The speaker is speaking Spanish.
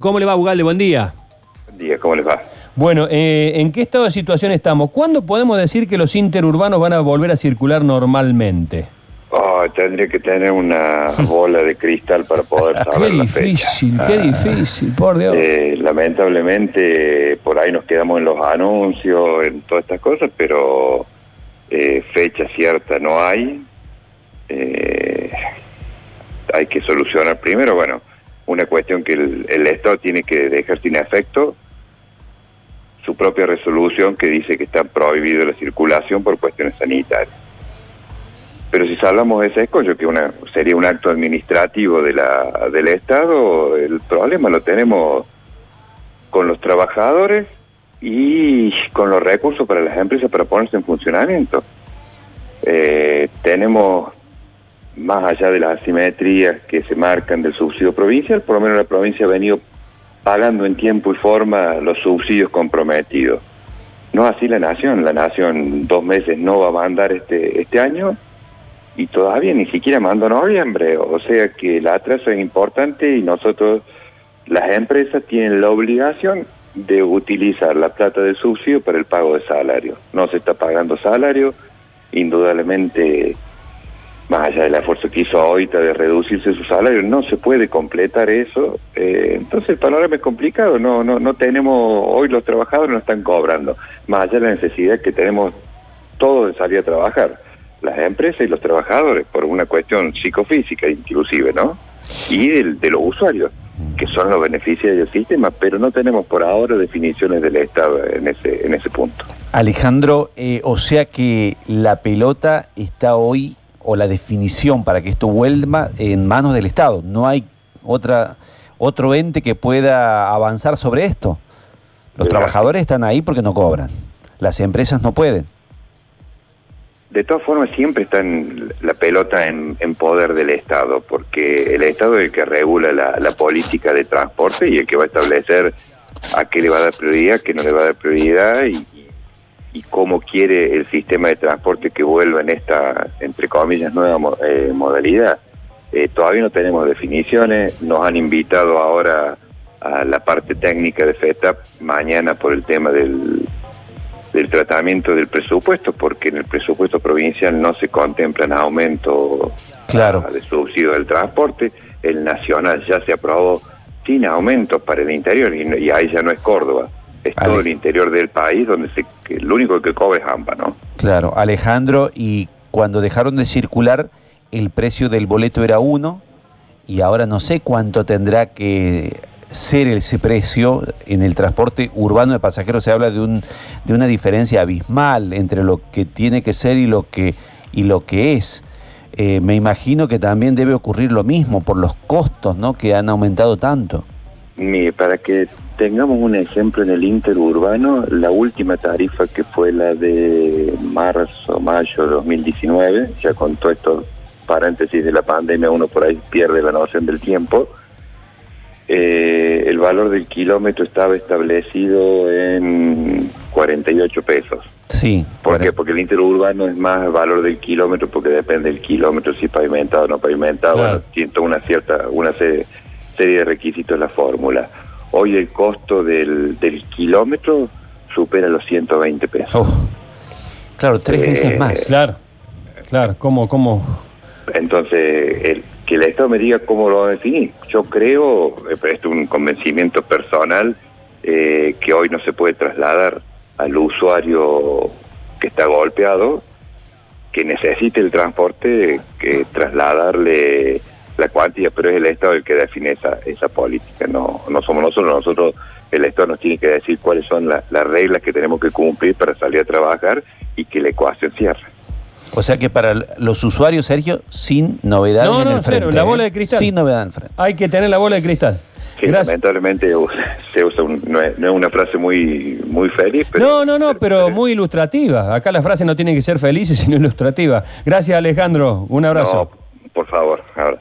¿Cómo le va, Bugalde? Buen día. Buen día, ¿cómo les va? Bueno, eh, ¿en qué estado de situación estamos? ¿Cuándo podemos decir que los interurbanos van a volver a circular normalmente? Oh, tendría que tener una bola de cristal para poder saber qué la difícil, fecha. qué Ah, difícil, por Dios. eh, lamentablemente, por ahí nos quedamos en los anuncios, en todas estas cosas, pero eh, fecha cierta no hay. Eh, hay que solucionar primero, bueno, una cuestión que el, Estado tiene que dejar sin efecto su propia resolución que dice que está prohibido la circulación por cuestiones sanitarias. Pero si hablamos de ese escollo, que sería un acto administrativo del Estado, el problema lo tenemos con los trabajadores y con los recursos para las empresas para ponerse en funcionamiento. Eh, tenemos, más allá de las asimetrías que se marcan del subsidio provincial, por lo menos la provincia ha venido pagando en tiempo y forma los subsidios comprometidos. No así la nación, la nación dos meses no va a mandar este, este año y todavía ni siquiera mandó noviembre, o sea que el atraso es importante y nosotros, las empresas tienen la obligación de utilizar la plata del subsidio para el pago de salario. No se está pagando salario, indudablemente, más allá del esfuerzo que hizo ahorita de reducirse su salario, no se puede completar eso. Eh, entonces el panorama es complicado, no, no, no tenemos, hoy los trabajadores no están cobrando, más allá de la necesidad que tenemos todos de salir a trabajar, las empresas y los trabajadores, por una cuestión psicofísica inclusive, ¿no? Y del- de los usuarios, que son los beneficiarios del sistema, pero no tenemos por ahora definiciones del Estado en ese, en ese punto. Alejandro, eh, o sea que la pelota está hoy, o la definición para que esto vuelva en manos del Estado. No hay otra, otro ente que pueda avanzar sobre esto. Los trabajadores están ahí porque no cobran. Las empresas no pueden. De todas formas, siempre está en la pelota en, en poder del Estado, porque el Estado es el que regula la, la política de transporte y el que va a establecer a qué le va a dar prioridad, qué no le va a dar prioridad y, y cómo quiere el sistema de transporte que vuelva en esta, entre comillas, nueva eh, modalidad. Eh, todavía no tenemos definiciones, nos han invitado ahora a la parte técnica de FETAP mañana por el tema del, del tratamiento del presupuesto, porque en el presupuesto provincial no se contemplan aumentos Claro. de subsidio del transporte, el nacional ya se aprobó sin aumentos para el interior y ahí ya no es Córdoba, es todo el interior del país donde se, que lo único que cobra es AMPA, ¿no? Claro, Alejandro, y cuando dejaron de circular, el precio del boleto era uno, y ahora no sé cuánto tendrá que ser ese precio en el transporte urbano de pasajeros. Se habla de, un, de una diferencia abismal entre lo que tiene que ser y lo que, y lo que es. Eh, me imagino que también debe ocurrir lo mismo por los costos ¿no? que han aumentado tanto. Mire, para que tengamos un ejemplo en el interurbano, la última tarifa que fue la de marzo, mayo de 2019, ya con todos estos paréntesis de la pandemia, uno por ahí pierde la noción del tiempo, eh, el valor del kilómetro estaba establecido en 48 pesos. Sí, ¿Por qué? Porque el interurbano es más valor del kilómetro, porque depende del kilómetro, si es pavimentado o no pavimentado, Claro. bueno, tiene toda una cierta, una serie, serie de requisitos la fórmula. Hoy el costo del, del kilómetro supera los 120 pesos. Oh, claro, tres Eh, veces más. Claro, claro, ¿cómo, cómo? Entonces, el, que el Estado me diga cómo lo va a definir. Yo creo, eh, pero esto es un convencimiento personal, eh, que hoy no se puede trasladar al usuario que está golpeado, que necesite el transporte, que trasladarle la cuantía, pero es el Estado el que define esa, esa política, no, no somos nosotros, nosotros, el Estado nos tiene que decir cuáles son la- las reglas que tenemos que cumplir para salir a trabajar y que la ecuación cierre. O sea que para los usuarios, Sergio, sin novedad No, en no, el cero, frente. la ¿eh? bola de cristal. Sin novedad en el frente. Hay que tener la bola de cristal. Sí, Gracias. lamentablemente se usa un- no, es, no es una frase muy muy feliz, pero No, no, no, pero muy ilustrativa. Acá las frases no tienen que ser felices, sino ilustrativas. Gracias, Alejandro. Un abrazo. No, por favor, ahora.